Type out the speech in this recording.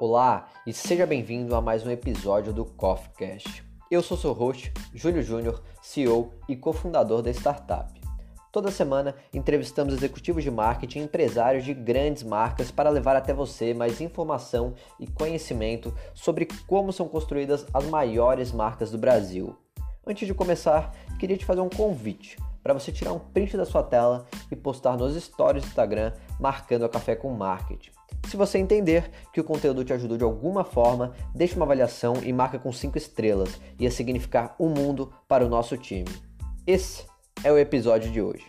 Olá e seja bem-vindo a mais um episódio do CoffeeCast. Eu sou seu host, Júlio Júnior, CEO e cofundador da startup. Toda semana entrevistamos executivos de marketing e empresários de grandes marcas para levar até você mais informação e conhecimento sobre como são construídas as maiores marcas do Brasil. Antes de começar, queria te fazer um convite para você tirar um print da sua tela e postar nos stories do Instagram marcando a Café com Marketing. Se você entender que o conteúdo te ajudou de alguma forma, deixe uma avaliação e marca com 5 estrelas. Ia significar um mundo para o nosso time. Esse é o episódio de hoje.